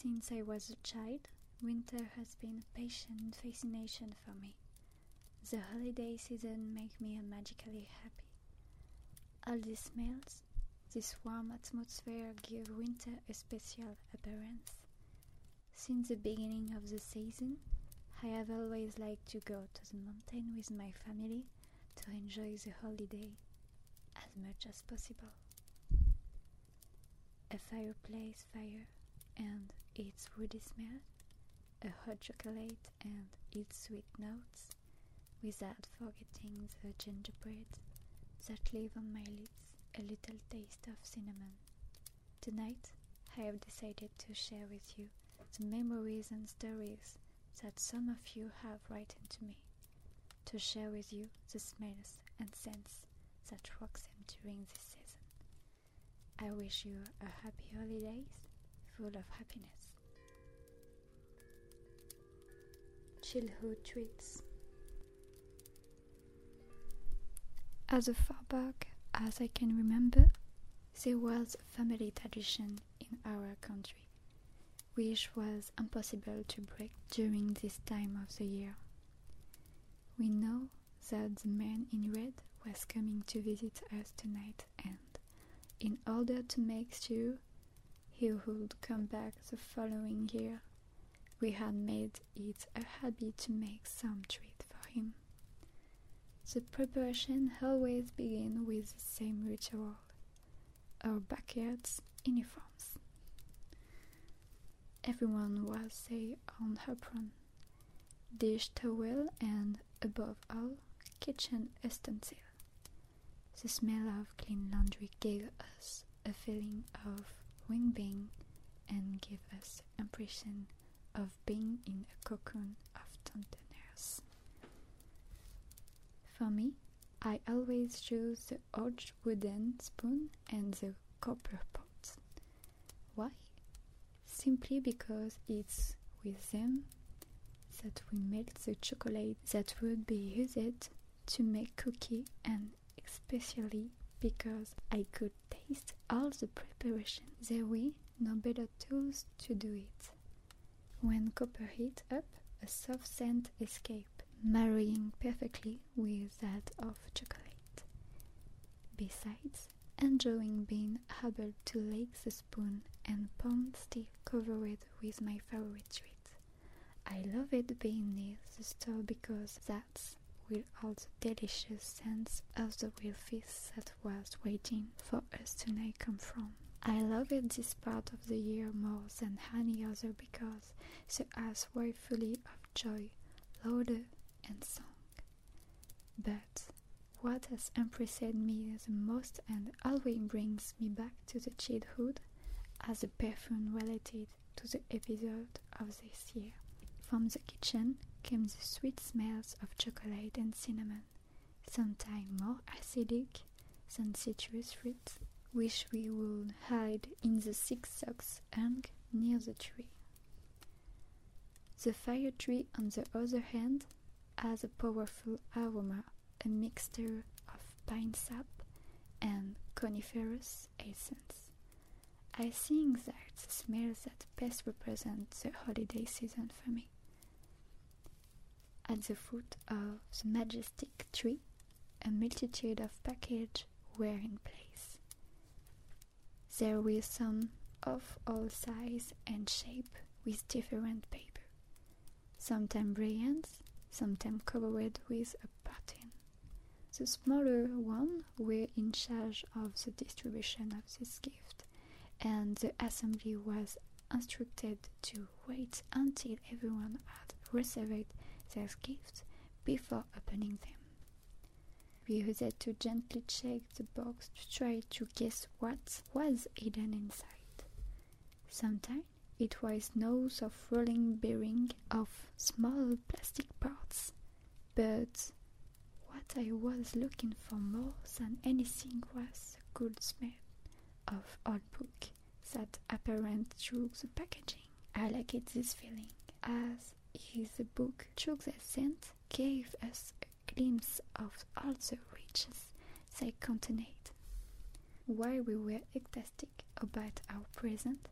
Since I was a child, winter has been a patient fascination for me. The holiday season makes me magically happy. All the smells, this warm atmosphere give winter a special appearance. Since the beginning of the season, I have always liked to go to the mountain with my family to enjoy the holiday as much as possible. A fireplace fire and its woody smell, a hot chocolate and its sweet notes, without forgetting the gingerbread that leave on my lips a little taste of cinnamon. Tonight, I have decided to share with you the memories and stories that some of you have written to me, to share with you the smells and scents that rock them during this season. I wish you a happy holidays full of happiness. Childhood treats. As far back as I can remember, there was a family tradition in our country, which was impossible to break during this time of the year. We know that the man in red was coming to visit us tonight, and in order to make sure he would come back the following year, we had made it a habit to make some treat for him. The preparation always began with the same ritual our backyard's uniforms. Everyone was say on her apron, dish towel, and above all, kitchen utensil. The smell of clean laundry gave us a feeling of well-being and gave us impression of being in a cocoon of tenderness. For me, I always choose the old wooden spoon and the copper pot. Why? Simply because it's with them that we melt the chocolate that would be used to make cookie and especially because I could taste all the preparation. There were no better tools to do it. When copper heat up, a soft scent escaped, marrying perfectly with that of chocolate. Besides, enjoying being able to lick the spoon and palm still covered with my favorite treat. I love it being near the store because that's where all the delicious scents of the real feast that was waiting for us to tonight come from. I love it this part of the year more than any other because the house was fully of joy, laughter, and song. But what has impressed me the most and always brings me back to the childhood as a perfume related to the episode of this year. From the kitchen came the sweet smells of chocolate and cinnamon, sometimes more acidic than citrus fruits, which we would hide in the six socks hung near the tree. The fire tree, on the other hand, has a powerful aroma, a mixture of pine sap and coniferous essence. I think that the smells that best represent the holiday season for me. At the foot of the majestic tree, a multitude of packages were in place. There were some of all size and shape with different paper, sometimes brilliant, sometimes covered with a pattern. The smaller ones were in charge of the distribution of this gift, and the assembly was instructed to wait until everyone had received their gifts before opening them. We used to gently shake the box to try to guess what was hidden inside. Sometimes it was noise of rolling bearing of small plastic parts, but what I was looking for more than anything was the good smell of old book that apparent through the packaging. I liked this feeling as is the book through the scent gave us glimpse of all the riches they contained. While we were ecstatic about our present,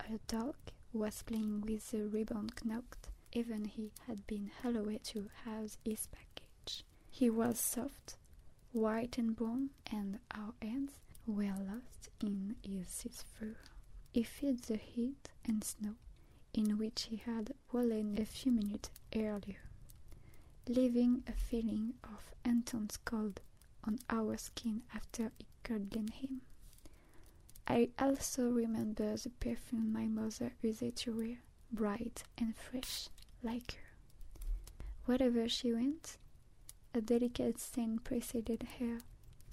a dog was playing with the ribbon knocked, even he had been allowed to have his package. He was soft, white and brown, and our hands were lost in his fur. He felt the heat and snow in which he had wallen a few minutes earlier, leaving a feeling of intense cold on our skin after he cuddled him. I also remember the perfume my mother used to wear, bright and fresh, like her. Wherever she went, a delicate scent preceded her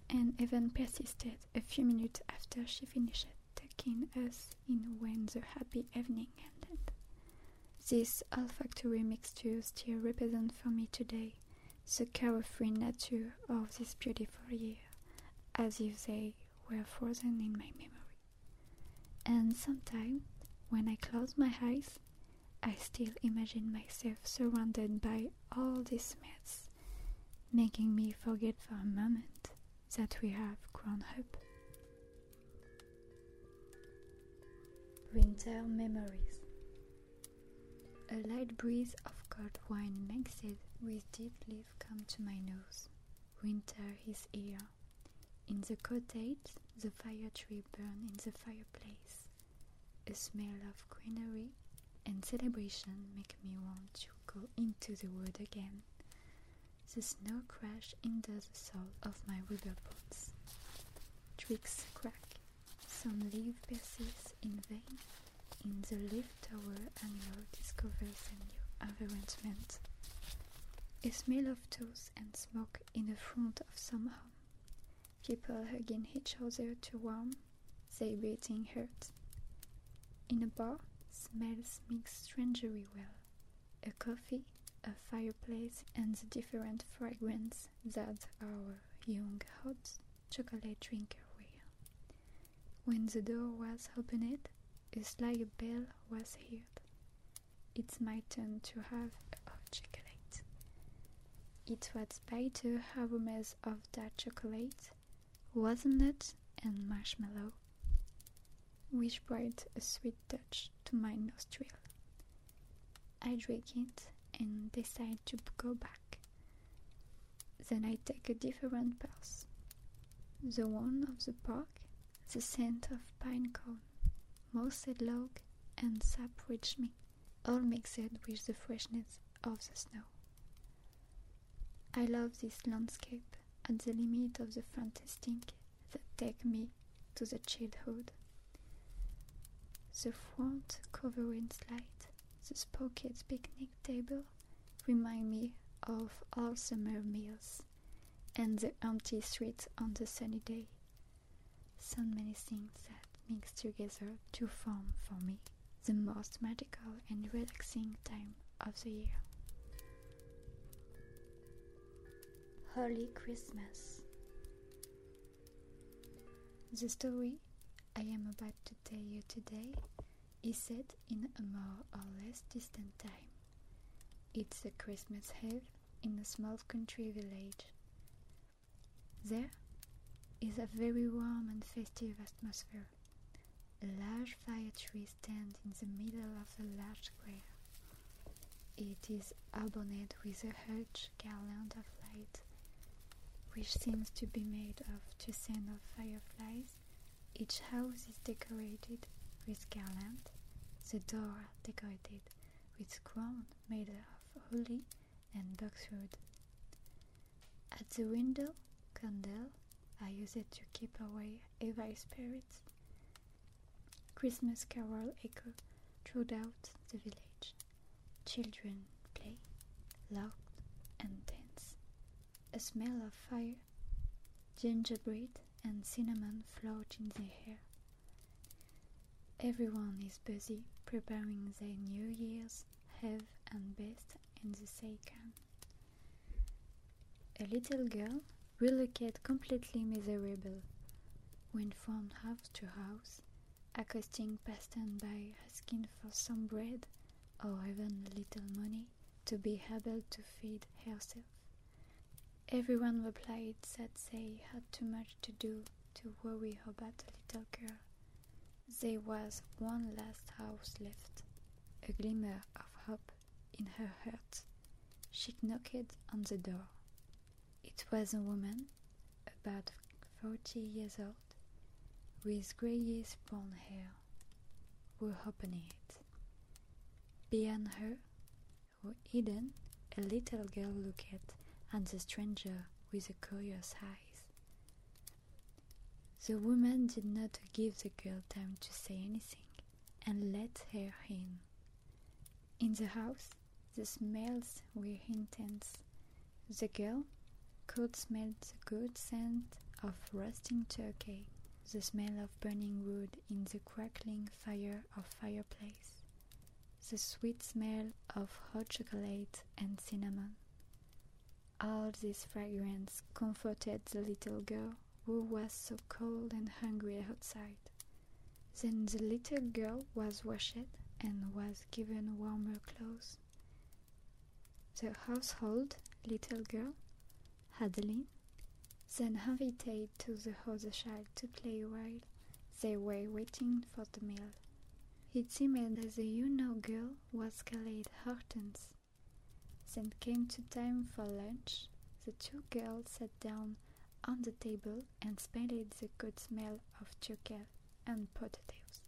and even persisted a few minutes after she finished taking us in when the happy evening This olfactory mixture still represents for me today the carefree nature of this beautiful year, as if they were frozen in my memory. And sometimes, when I close my eyes, I still imagine myself surrounded by all these smells, making me forget for a moment that we have grown up. Winter memories. A light breeze of cold wine mixed with deep leaf come to my nose. Winter is here. In the cottage, the fire tree burn in the fireplace. A smell of greenery and celebration make me want to go into the wood again. The snow crash into the sole of my rubber boots. Twigs crack, some leaf persists in vain. In the lift tower annual discovers a new arrangement. A smell of toast and smoke in the front of some home. People hugging each other to warm their beating hearts. In a bar, smells mix strangely well. A coffee, a fireplace, and the different fragrance that our young hot chocolate drinker wear. When the door was opened, a slight bell was heard. It's my turn to have a chocolate. It was bitter aromas of that chocolate, walnut and marshmallow, which brought a sweet touch to my nostril. I drink it and decide to go back. Then I take a different path. The one of the park, the scent of pine cone, mossed log, and sap reach me, all mixed with the freshness of the snow. I love this landscape at the limit of the fantastic that take me to the childhood. The front covering slide the Spokets picnic table remind me of all summer meals and the empty streets on the sunny day. So many things mix together to form for me the most magical and relaxing time of the year. Holy Christmas. The story I am about to tell you today is set in a more or less distant time. It's a Christmas Eve in a small country village. There is a very warm and festive atmosphere. A large fire tree stands in the middle of a large square. It is adorned with a huge garland of light, which seems to be made of toussaint of fireflies. Each house is decorated with garland, the door decorated with crown made of holly and boxwood. At the window, candle are used to keep away evil spirits. Christmas carol echo throughout the village. Children play, laugh, and dance. A smell of fire, gingerbread, and cinnamon float in the air. Everyone is busy preparing their New Year's Eve and best in the second. A little girl relocated completely miserable, went from house to house, accosting passers-by asking for some bread or even a little money to be able to feed herself. Everyone replied that they had too much to do to worry about a little girl. There was one last house left, a glimmer of hope in her heart, she knocked on the door. It was a woman, about forty years old, with greyish brown hair, who opened it. Behind her, were hidden, a little girl looked at and the stranger with a curious eyes. The woman did not give the girl time to say anything and let her in. In the house, the smells were intense. The girl could smell the good scent of roasting turkey, the smell of burning wood in the crackling fire of fireplace, the sweet smell of hot chocolate and cinnamon. All this fragrance comforted the little girl who was so cold and hungry outside. Then the little girl was washed and was given warmer clothes. The household little girl, Adeline, then invited to the other child to play while they were waiting for the meal. It seemed that the young girl was called Hortense. Then came to time for lunch. The two girls sat down on the table and smelled the good smell of turkey and potatoes.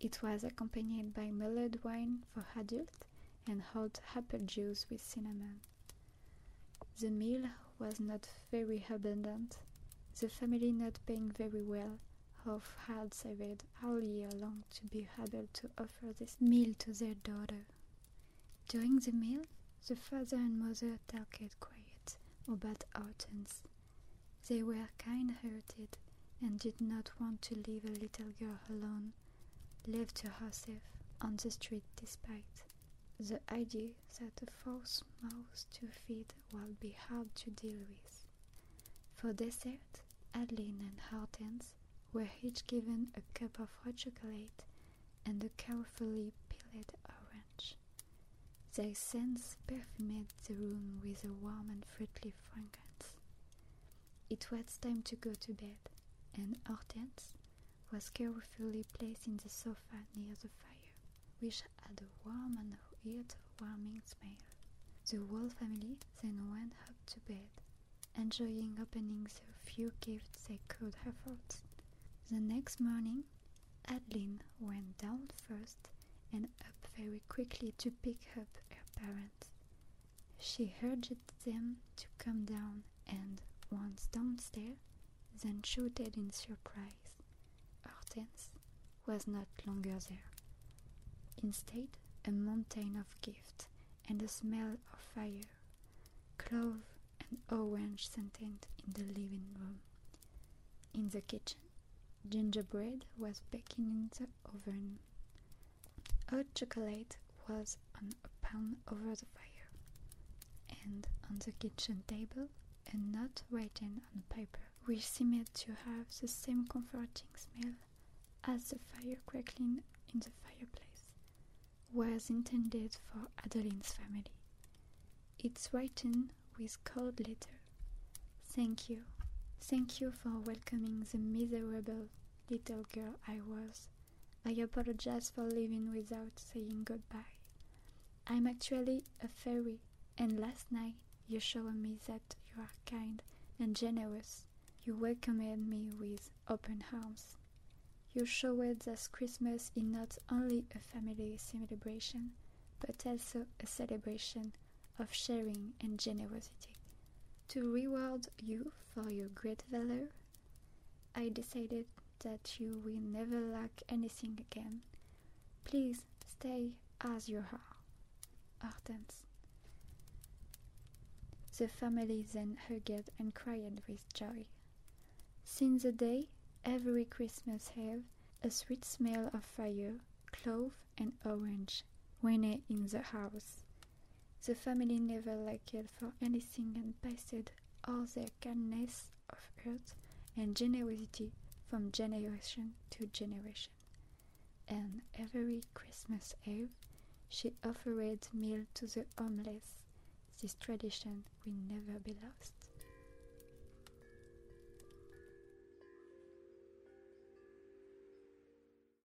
It was accompanied by mulled wine for adults and hot apple juice with cinnamon. The meal was not very abundant, the family not paying very well off had saved all year long to be able to offer this meal to their daughter. During the meal, the father and mother talked quiet about Hortense they were kind hearted and did not want to leave a little girl alone, left to herself on the street despite the idea that a false mouth to feed will be hard to deal with. For dessert, Adeline and Hortense were each given a cup of hot chocolate and a carefully peeled orange. Their scents perfumed the room with a warm and fruity fragrance. It was time to go to bed, and Hortense was carefully placed in the sofa near the fire, which had a warm and ear-warming smell. The whole family then went up to bed, enjoying opening the few gifts they could afford. The next morning, Adeline went down first and up very quickly to pick up her parents. She urged them to come down and once downstairs, then shouted in surprise. Hortense was not longer there. Instead, a mountain of gifts and a smell of fire, clove and orange scented in the living room. In the kitchen, gingerbread was baking in the oven. Hot chocolate was on a pan over the fire, and on the kitchen table a not written on paper, which seemed to have the same comforting smell as the fire crackling in the fireplace, was intended for Adeline's family. It's written with cold letter. Thank you. Thank you for welcoming the miserable little girl I was. I apologize for leaving without saying goodbye. I'm actually a fairy, and last night you showed me that you are kind and generous. You welcomed me with open arms. You showed that Christmas is not only a family celebration, but also a celebration of sharing and generosity. To reward you for your great valor, I decided that you will never lack anything again. Please stay as you are. Hortense. The family then hugged and cried with joy. Since the day, every Christmas have a sweet smell of fire, clove, and orange reigned in the house. The family never lacked for anything and passed all their kindness of heart and generosity from generation to generation. And every Christmas Eve, she offered meal to the homeless this tradition will never be lost.